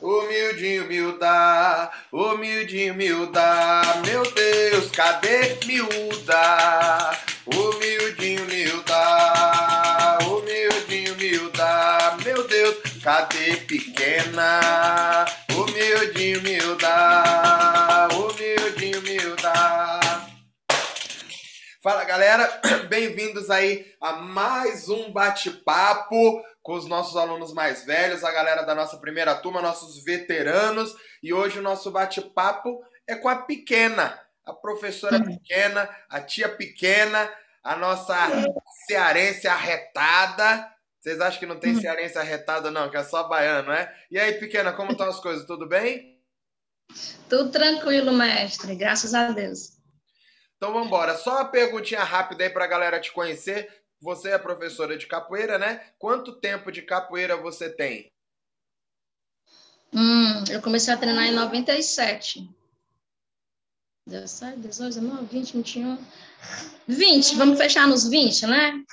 Humildinho, miúda, humildinho, miúda, meu Deus, cadê miúda? Humildinho, miúda, humildinho, miúda, meu Deus, cadê pequena? Humildinho, miúda, humildinho, miúda. Fala galera, bem-vindos aí a mais um bate-papo com os nossos alunos mais velhos, a galera da nossa primeira turma, nossos veteranos. E hoje o nosso bate-papo é com a pequena, a professora pequena, a tia pequena, a nossa cearense arretada. Vocês acham que não tem cearense arretada, não, que é só baiano, é? E aí, pequena, como estão as coisas? Tudo bem? Tudo tranquilo, mestre, graças a Deus. Então vamos embora. Só uma perguntinha rápida aí para a galera te conhecer. Você é professora de capoeira, né? Quanto tempo de capoeira você tem? Hum, eu comecei a treinar em 97. 17, 18, 19, 20, 21. 20, vamos fechar nos 20, né?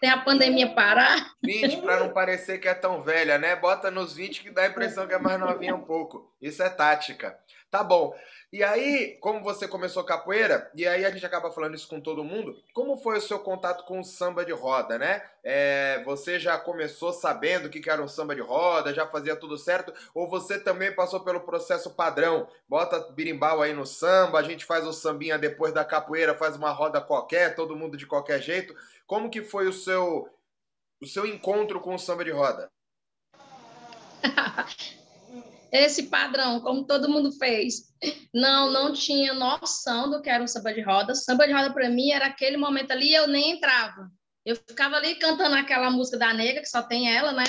Tem a pandemia parar. 20 para não parecer que é tão velha, né? Bota nos 20 que dá a impressão que é mais novinha um pouco. Isso é tática. Tá bom. E aí, como você começou capoeira, e aí a gente acaba falando isso com todo mundo, como foi o seu contato com o samba de roda, né? É, você já começou sabendo o que era um samba de roda, já fazia tudo certo, ou você também passou pelo processo padrão? Bota birimbau aí no samba, a gente faz o sambinha depois da capoeira, faz uma roda qualquer, todo mundo de qualquer jeito. Como que foi o seu, o seu encontro com o samba de roda? esse padrão, como todo mundo fez. Não, não tinha noção do que era um samba de roda. Samba de roda para mim era aquele momento ali, eu nem entrava. Eu ficava ali cantando aquela música da nega, que só tem ela, né?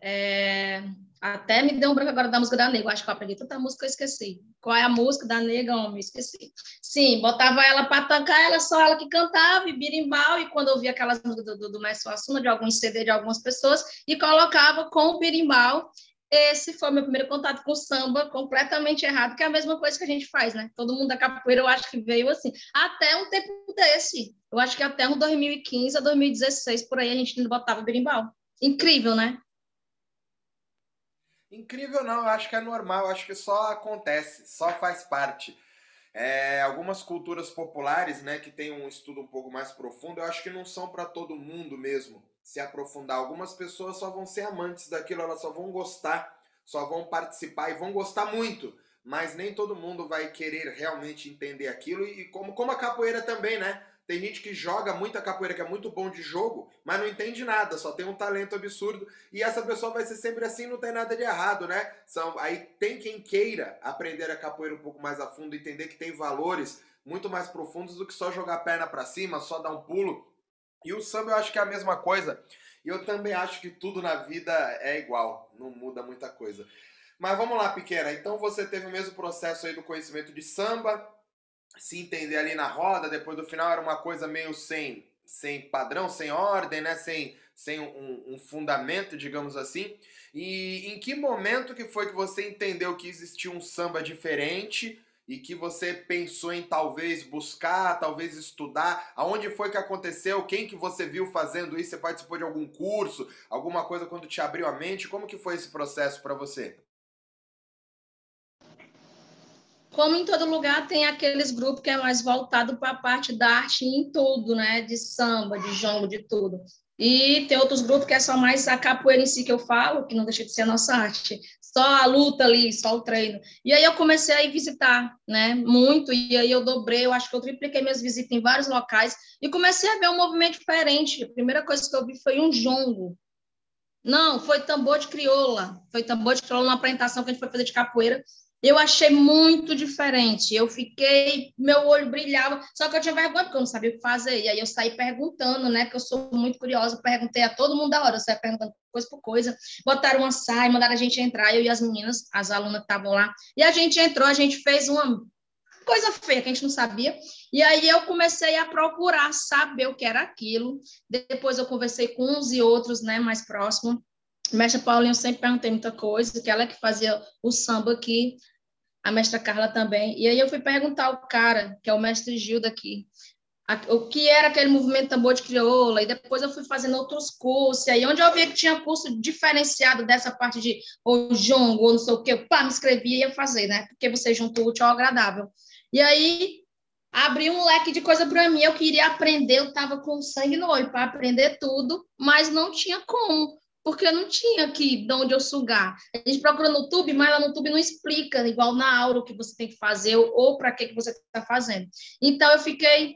É... Até me deu um branco agora da música da nega. Eu acho que eu aprendi tanta música, eu esqueci. Qual é a música da nega, homem? Esqueci. Sim, botava ela para tocar, ela só ela que cantava, e birimbau, e quando eu via aquelas músicas do, do, do Mestre Assuma, de alguns CD de algumas pessoas, e colocava com o birimbau, esse foi meu primeiro contato com o samba, completamente errado, que é a mesma coisa que a gente faz, né? Todo mundo da capoeira, eu acho que veio assim. Até um tempo desse. Eu acho que até um 2015 a 2016, por aí, a gente ainda botava berimbau. Incrível, né? Incrível não, eu acho que é normal, eu acho que só acontece, só faz parte. É, algumas culturas populares, né, que tem um estudo um pouco mais profundo, eu acho que não são para todo mundo mesmo se aprofundar. Algumas pessoas só vão ser amantes daquilo, elas só vão gostar, só vão participar e vão gostar muito. Mas nem todo mundo vai querer realmente entender aquilo. E como, como a capoeira também, né? Tem gente que joga muita capoeira, que é muito bom de jogo, mas não entende nada, só tem um talento absurdo. E essa pessoa vai ser sempre assim, não tem nada de errado, né? São, aí tem quem queira aprender a capoeira um pouco mais a fundo, entender que tem valores muito mais profundos do que só jogar a perna para cima, só dar um pulo e o samba eu acho que é a mesma coisa. E eu também acho que tudo na vida é igual, não muda muita coisa. Mas vamos lá, pequena. Então você teve o mesmo processo aí do conhecimento de samba, se entender ali na roda, depois do final era uma coisa meio sem, sem padrão, sem ordem, né? Sem, sem um, um fundamento, digamos assim. E em que momento que foi que você entendeu que existia um samba diferente? E que você pensou em talvez buscar, talvez estudar? Aonde foi que aconteceu? Quem que você viu fazendo isso? Você participou de algum curso, alguma coisa quando te abriu a mente? Como que foi esse processo para você? Como em todo lugar, tem aqueles grupos que é mais voltado para a parte da arte em tudo, né? De samba, de jongo, de tudo. E tem outros grupos que é só mais a capoeira em si que eu falo, que não deixa de ser a nossa arte. Só a luta ali, só o treino. E aí eu comecei a ir visitar, né? Muito. E aí eu dobrei, eu acho que eu tripliquei minhas visitas em vários locais. E comecei a ver um movimento diferente. A primeira coisa que eu vi foi um jongo. Não, foi tambor de crioula. Foi tambor de crioula numa apresentação que a gente foi fazer de capoeira. Eu achei muito diferente. Eu fiquei, meu olho brilhava, só que eu tinha vergonha porque eu não sabia o que fazer. E aí eu saí perguntando, né? Que eu sou muito curiosa, perguntei a todo mundo da hora, eu saí perguntando coisa por coisa. Botaram uma saia, mandaram a gente entrar, eu e as meninas, as alunas que estavam lá. E a gente entrou, a gente fez uma coisa feia que a gente não sabia. E aí eu comecei a procurar saber o que era aquilo. Depois eu conversei com uns e outros, né, mais próximos. Mestre Paulinho sempre perguntei muita coisa, que ela é que fazia o samba aqui, a mestra Carla também. E aí eu fui perguntar ao cara, que é o mestre Gil daqui, o que era aquele movimento tambor de crioula, e depois eu fui fazendo outros cursos, e aí onde eu via que tinha curso diferenciado dessa parte de ou jongo, ou não sei o quê, pá, me inscrevia e ia fazer, né? Porque você juntou o útil ao agradável. E aí abriu um leque de coisa para mim, eu queria aprender, eu estava com sangue no olho para aprender tudo, mas não tinha como, porque eu não tinha aqui de onde eu sugar. A gente procura no YouTube, mas lá no YouTube não explica, igual na aula, o que você tem que fazer ou, para que, que você está fazendo. Então eu fiquei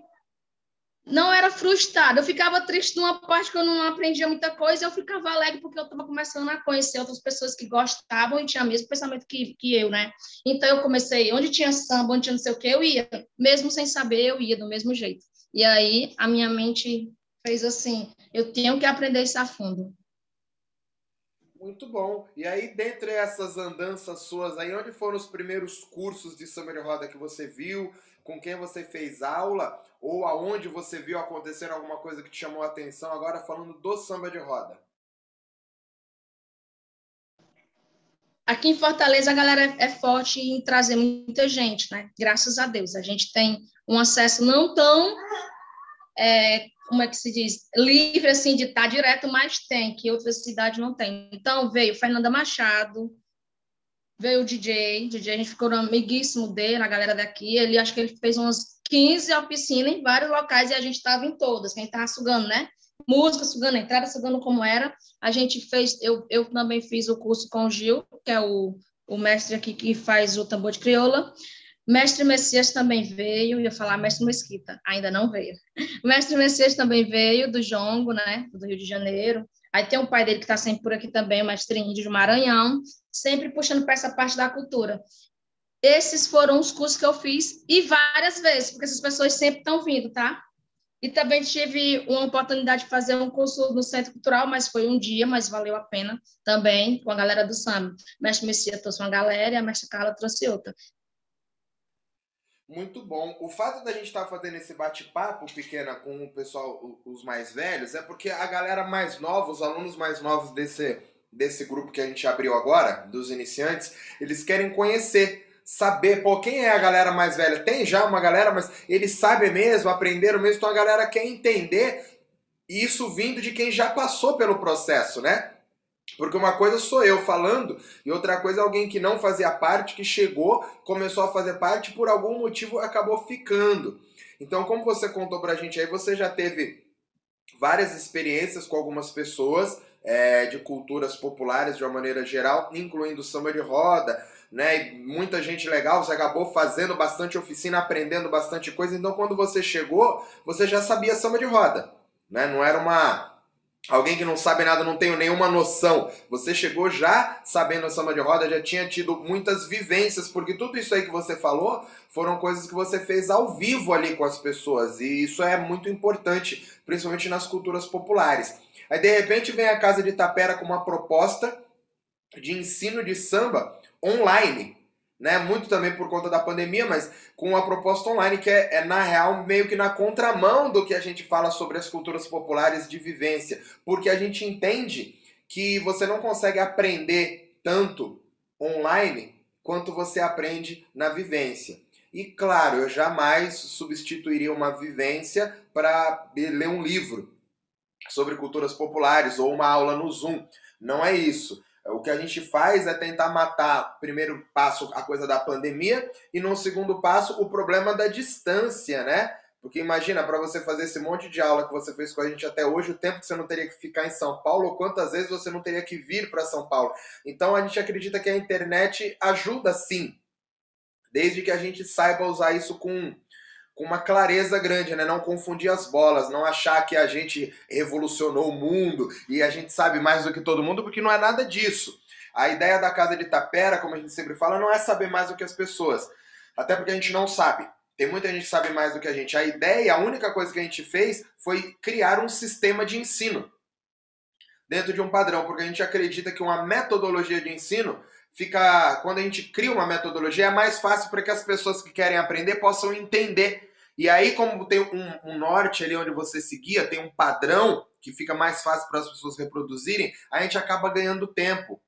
não era frustrada, eu ficava triste numa parte que eu não aprendia muita coisa, eu ficava alegre porque eu estava começando a conhecer outras pessoas que gostavam e tinham o mesmo pensamento que, que eu, né? Então eu comecei, onde tinha samba, onde tinha não sei o que, eu ia, mesmo sem saber, eu ia do mesmo jeito. E aí a minha mente fez assim, eu tenho que aprender isso a fundo. Muito bom. E aí, dentre essas andanças suas aí, onde foram os primeiros cursos de samba de roda que você viu? Com quem você fez aula? Ou aonde você viu acontecer alguma coisa que te chamou a atenção? Agora falando do samba de roda. Aqui em Fortaleza a galera é, é forte em trazer muita gente, né? Graças a Deus. A gente tem um acesso não tão é, como é que se diz, livre assim de estar direto, mas tem, que outras cidades não tem. Então veio Fernanda Machado, veio o DJ, DJ a gente ficou amiguíssimo dele, a galera daqui, ele acho que ele fez umas 15 oficinas em vários locais e a gente estava em todas, quem estava sugando, né? Música, sugando, entrada, sugando como era. A gente fez, eu, eu também fiz o curso com o Gil, que é o, o mestre aqui que faz o tambor de crioula. Mestre Messias também veio, ia falar Mestre Mesquita, ainda não veio. Mestre Messias também veio do Jongo, né, do Rio de Janeiro. Aí tem o pai dele que está sempre por aqui também, o Mestre Índio de Maranhão, sempre puxando para essa parte da cultura. Esses foram os cursos que eu fiz e várias vezes, porque essas pessoas sempre estão vindo, tá? E também tive uma oportunidade de fazer um curso no Centro Cultural, mas foi um dia, mas valeu a pena também, com a galera do SAM. Mestre Messias trouxe uma galera e a Mestre Carla trouxe outra. Muito bom. O fato da gente estar tá fazendo esse bate-papo pequena com o pessoal, os mais velhos, é porque a galera mais nova, os alunos mais novos desse, desse grupo que a gente abriu agora, dos iniciantes, eles querem conhecer, saber, pô, quem é a galera mais velha? Tem já uma galera, mas eles sabem mesmo, aprenderam mesmo, então a galera quer entender isso vindo de quem já passou pelo processo, né? Porque uma coisa sou eu falando e outra coisa é alguém que não fazia parte, que chegou, começou a fazer parte por algum motivo acabou ficando. Então, como você contou pra gente aí, você já teve várias experiências com algumas pessoas é, de culturas populares de uma maneira geral, incluindo samba de roda, né? E muita gente legal, você acabou fazendo bastante oficina, aprendendo bastante coisa. Então, quando você chegou, você já sabia samba de roda, né? Não era uma Alguém que não sabe nada, não tem nenhuma noção. Você chegou já sabendo a samba de roda, já tinha tido muitas vivências, porque tudo isso aí que você falou foram coisas que você fez ao vivo ali com as pessoas. E isso é muito importante, principalmente nas culturas populares. Aí de repente vem a Casa de Tapera com uma proposta de ensino de samba online né? Muito também por conta da pandemia, mas com uma proposta online que é, é, na real meio que na contramão do que a gente fala sobre as culturas populares de vivência, porque a gente entende que você não consegue aprender tanto online quanto você aprende na vivência. E claro, eu jamais substituiria uma vivência para ler um livro sobre culturas populares ou uma aula no Zoom. Não é isso. O que a gente faz é tentar matar, primeiro passo, a coisa da pandemia, e no segundo passo, o problema da distância, né? Porque imagina, para você fazer esse monte de aula que você fez com a gente até hoje, o tempo que você não teria que ficar em São Paulo, quantas vezes você não teria que vir para São Paulo. Então a gente acredita que a internet ajuda sim, desde que a gente saiba usar isso com com uma clareza grande, né? Não confundir as bolas, não achar que a gente revolucionou o mundo e a gente sabe mais do que todo mundo, porque não é nada disso. A ideia da casa de Tapera, como a gente sempre fala, não é saber mais do que as pessoas. Até porque a gente não sabe. Tem muita gente que sabe mais do que a gente. A ideia, a única coisa que a gente fez foi criar um sistema de ensino dentro de um padrão, porque a gente acredita que uma metodologia de ensino fica. Quando a gente cria uma metodologia, é mais fácil para que as pessoas que querem aprender possam entender e aí, como tem um, um, norte ali onde você seguia, tem um padrão que fica mais fácil para as pessoas reproduzirem, a gente acaba ganhando tempo.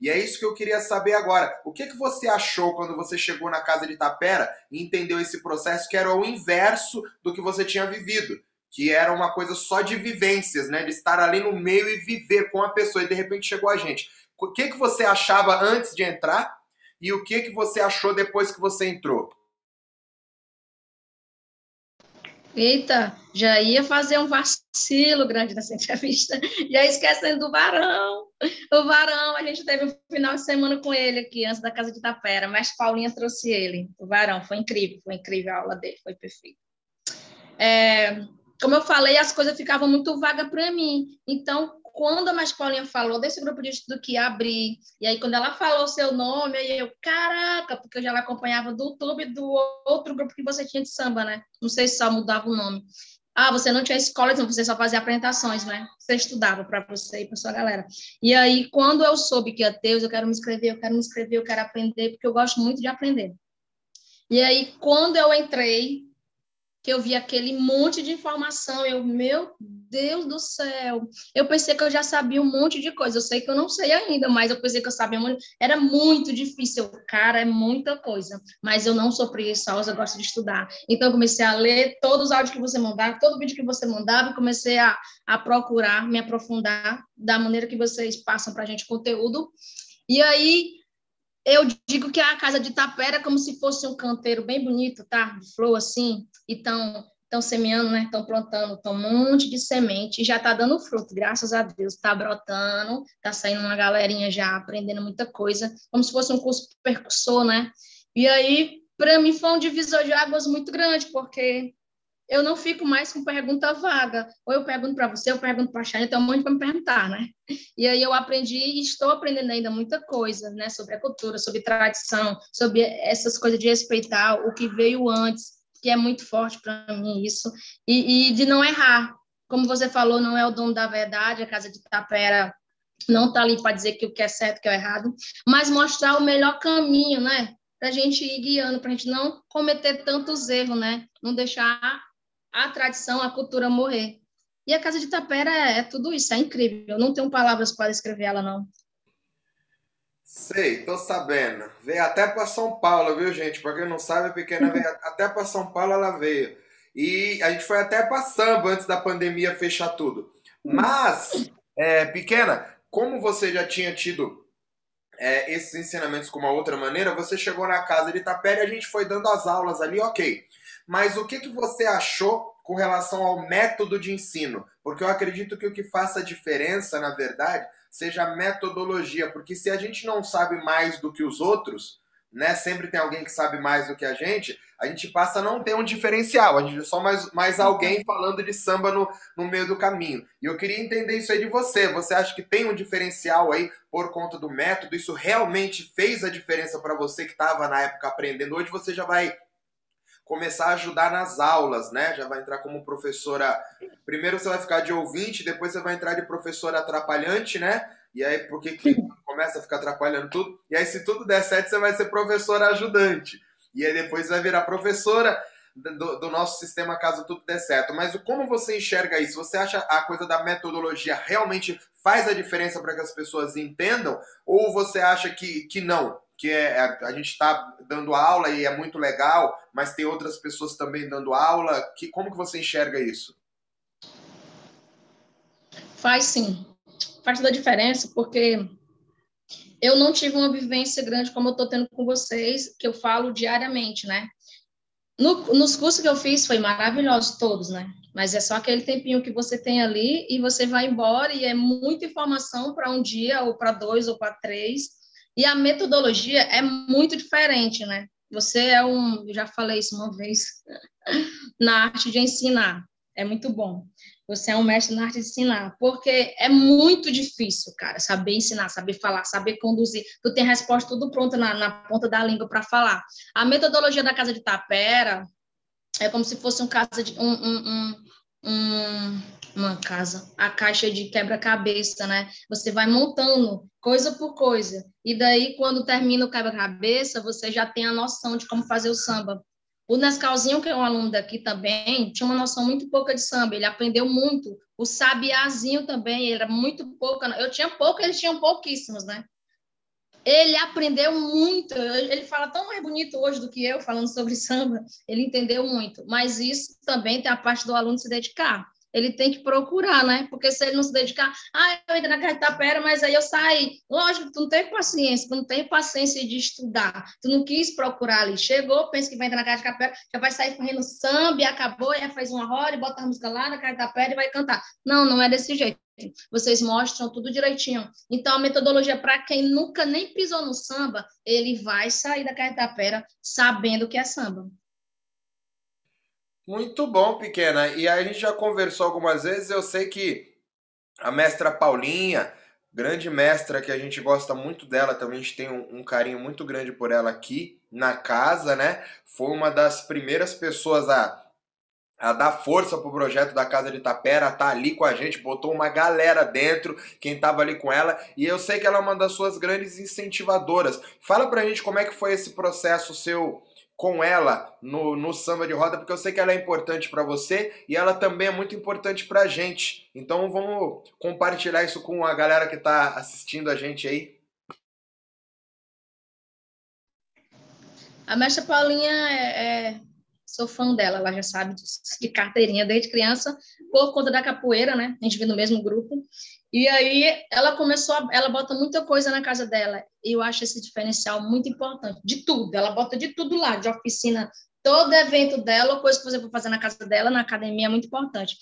E é isso que eu queria saber agora. O que, que você achou quando você chegou na casa de Tapera e entendeu esse processo que era o inverso do que você tinha vivido? Que era uma coisa só de vivências, né? De estar ali no meio e viver com a pessoa. E de repente chegou a gente. O que, que você achava antes de entrar e o que, que você achou depois que você entrou? Eita, já ia fazer um vacilo grande nessa entrevista, já esquecendo do Varão. O Varão, a gente teve um final de semana com ele aqui, antes da casa de Tapera, mas Paulinha trouxe ele. O Varão, foi incrível, foi incrível a aula dele, foi perfeito. É, como eu falei, as coisas ficavam muito vagas para mim. Então, quando a mais Paulinha falou desse grupo de estudo que ia abrir, e aí quando ela falou seu nome, aí eu, caraca, porque eu já acompanhava do YouTube do outro grupo que você tinha de samba, né? Não sei se só mudava o nome. Ah, você não tinha escola, então você só fazia apresentações, né? Você estudava para você e para sua galera. E aí, quando eu soube que ia ter, eu quero me inscrever, eu quero me inscrever, eu quero aprender, porque eu gosto muito de aprender. E aí, quando eu entrei, que eu vi aquele monte de informação, eu, meu Deus do céu, eu pensei que eu já sabia um monte de coisa, eu sei que eu não sei ainda, mas eu pensei que eu sabia muito, era muito difícil, cara, é muita coisa, mas eu não sou preguiçosa, gosto de estudar, então eu comecei a ler todos os áudios que você mandava, todo vídeo que você mandava, e comecei a, a procurar, me aprofundar da maneira que vocês passam para a gente conteúdo, e aí eu digo que a casa de Tapera é como se fosse um canteiro bem bonito, tá? De flor assim, e estão semeando, né? Estão plantando, estão um monte de semente e já está dando fruto, graças a Deus. Está brotando, está saindo uma galerinha já aprendendo muita coisa, como se fosse um curso percussor, né? E aí, para mim, foi um divisor de águas muito grande, porque eu não fico mais com pergunta vaga. Ou eu pergunto para você, eu pergunto para a Chayane, tem um monte para me perguntar, né? E aí eu aprendi e estou aprendendo ainda muita coisa, né? Sobre a cultura, sobre tradição, sobre essas coisas de respeitar o que veio antes, que é muito forte para mim isso. E, e, de não errar. Como você falou, não é o dono da verdade, a Casa de Tapera não está ali para dizer que o que é certo, o que é errado, mas mostrar o melhor caminho, né? Para a gente ir guiando, para a gente não cometer tantos erros, né? Não deixar a tradição, a cultura morrer. E a Casa de Tapera é, é tudo isso, é incrível. Eu não tenho palavras para descrever ela, não. Sei, tô sabendo. Veio até para São Paulo, viu, gente? Para quem não sabe, a pequena veio até para São Paulo, ela veio. E a gente foi até para samba antes da pandemia fechar tudo. Mas, é, pequena, como você já tinha tido é, esses ensinamentos com uma outra maneira, você chegou na casa de Tapera e a gente foi dando as aulas ali, ok. Mas o que, que você achou com relação ao método de ensino? Porque eu acredito que o que faça diferença, na verdade, seja a metodologia. Porque se a gente não sabe mais do que os outros, né? Sempre tem alguém que sabe mais do que a gente, a gente passa a não ter um diferencial. A gente é só mais, mais alguém falando de samba no, no meio do caminho. E eu queria entender isso aí de você. Você acha que tem um diferencial aí por conta do método? Isso realmente fez a diferença para você que estava na época aprendendo? Hoje você já vai começar a ajudar nas aulas, né? Já vai entrar como professora. Primeiro você vai ficar de ouvinte, depois você vai entrar de professora atrapalhante, né? E aí, porque que começa a ficar atrapalhando tudo? E aí, se tudo der certo, você vai ser professora ajudante. E aí, depois vai virar professora do, do, nosso sistema, caso tudo der certo. Mas como você enxerga isso? Você acha a coisa da metodologia realmente faz a diferença para que as pessoas entendam? Ou você acha que, que não? Que é, é, a gente está dando aula e é muito legal, mas tem outras pessoas também dando aula. Que, como que você enxerga isso? Faz sim. Faz toda a diferença, porque eu não tive uma vivência grande como eu estou tendo com vocês, que eu falo diariamente, né? No, nos cursos que eu fiz foi maravilhoso todos, né? Mas é só aquele tempinho que você tem ali e você vai embora e é muita informação para um dia ou para dois ou para três e a metodologia é muito diferente, né? Você é um, eu já falei isso uma vez, na arte de ensinar. É muito bom. Você é um mestre na arte de ensinar, porque é muito difícil, cara, saber ensinar, saber falar, saber conduzir. Tu tem a resposta tudo pronta na, na ponta da língua para falar. A metodologia da casa de tapera é como se fosse um casa de um, um, um, um uma casa, a caixa de quebra-cabeça, né? Você vai montando coisa por coisa. E daí, quando termina o quebra-cabeça, você já tem a noção de como fazer o samba. O Nescalzinho, que é um aluno daqui também, tinha uma noção muito pouca de samba, ele aprendeu muito. O Sabiazinho também, ele era muito pouco, eu tinha pouco, eles tinham pouquíssimos, né? Ele aprendeu muito. Ele fala tão mais bonito hoje do que eu falando sobre samba. Ele entendeu muito. Mas isso também tem a parte do aluno se dedicar ele tem que procurar, né? Porque se ele não se dedicar, ah, eu entrei na casa de tapera, mas aí eu saí. Lógico, tu não tem paciência, tu não tem paciência de estudar, tu não quis procurar ali. Chegou, pensa que vai entrar na casa de tapera, já vai sair correndo samba e acabou, e faz uma roda e bota a música lá na casa de tapera e vai cantar. Não, não é desse jeito. Vocês mostram tudo direitinho. Então, a metodologia, para quem nunca nem pisou no samba, ele vai sair da casa de tapera sabendo que é samba. Muito bom, pequena. E aí a gente já conversou algumas vezes. Eu sei que a mestra Paulinha, grande mestra que a gente gosta muito dela, também a gente tem um, um carinho muito grande por ela aqui na casa, né? Foi uma das primeiras pessoas a, a dar força pro projeto da Casa de Tapera, tá ali com a gente, botou uma galera dentro, quem tava ali com ela, e eu sei que ela é uma das suas grandes incentivadoras. Fala pra gente como é que foi esse processo seu com ela no, no samba de roda, porque eu sei que ela é importante para você e ela também é muito importante para a gente. Então vamos compartilhar isso com a galera que está assistindo a gente aí. A mestra Paulinha é, é, sou fã dela, ela já sabe de carteirinha desde criança, por conta da capoeira, né? A gente vem no mesmo grupo. E aí ela começou, a, ela bota muita coisa na casa dela. E eu acho esse diferencial muito importante. De tudo, ela bota de tudo lá, de oficina, todo evento dela, coisa que você for fazer na casa dela, na academia, é muito importante.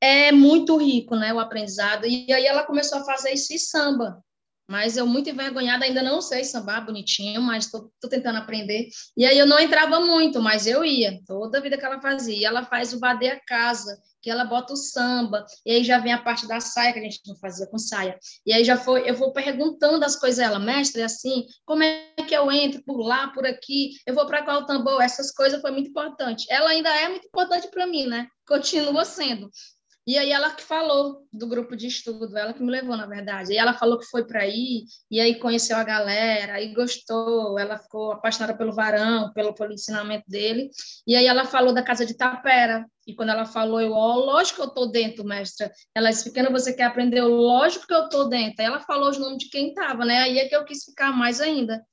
É muito rico, né, o aprendizado. E aí ela começou a fazer esse samba. Mas eu muito envergonhada, ainda não sei sambar bonitinho, mas estou tentando aprender. E aí eu não entrava muito, mas eu ia, toda a vida que ela fazia. E ela faz o Badê a Casa, que ela bota o samba, e aí já vem a parte da saia, que a gente não fazia com saia. E aí já foi, eu vou perguntando as coisas ela, mestre, assim, como é que eu entro por lá, por aqui, eu vou para qual tambor? Essas coisas foi muito importante. Ela ainda é muito importante para mim, né? Continua sendo. E aí ela que falou do grupo de estudo, ela que me levou, na verdade. E ela falou que foi para aí, e aí conheceu a galera, aí gostou, ela ficou apaixonada pelo varão, pelo, pelo ensinamento dele. E aí ela falou da casa de Tapera. E quando ela falou, eu, oh, lógico que eu tô dentro, mestra. Ela disse, pequena, você quer aprender? Lógico que eu tô dentro. Aí ela falou os nomes de quem estava, né? Aí é que eu quis ficar mais ainda.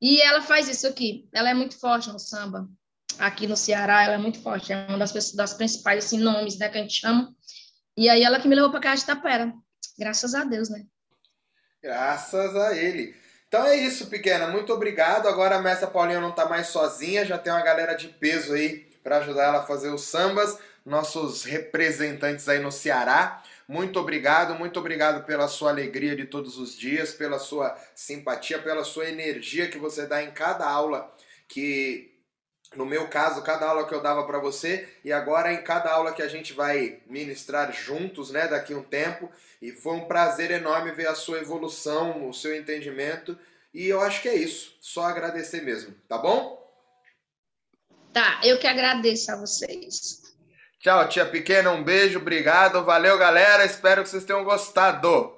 E ela faz isso aqui. Ela é muito forte no samba aqui no Ceará, ela é muito forte, é uma das, das principais assim, nomes né, que a gente chama. E aí ela que me levou para casa de Tapera. Graças a Deus, né? Graças a ele. Então é isso, pequena. Muito obrigado. Agora a Mestra Paulinha não está mais sozinha, já tem uma galera de peso aí para ajudar ela a fazer os sambas, nossos representantes aí no Ceará. Muito obrigado, muito obrigado pela sua alegria de todos os dias, pela sua simpatia, pela sua energia que você dá em cada aula que no meu caso, cada aula que eu dava para você e agora em cada aula que a gente vai ministrar juntos, né, daqui um tempo. E foi um prazer enorme ver a sua evolução, o seu entendimento. E eu acho que é isso. Só agradecer mesmo, tá bom? Tá, eu que agradeço a vocês. Tchau, tia pequena, um beijo, obrigado, valeu, galera. Espero que vocês tenham gostado.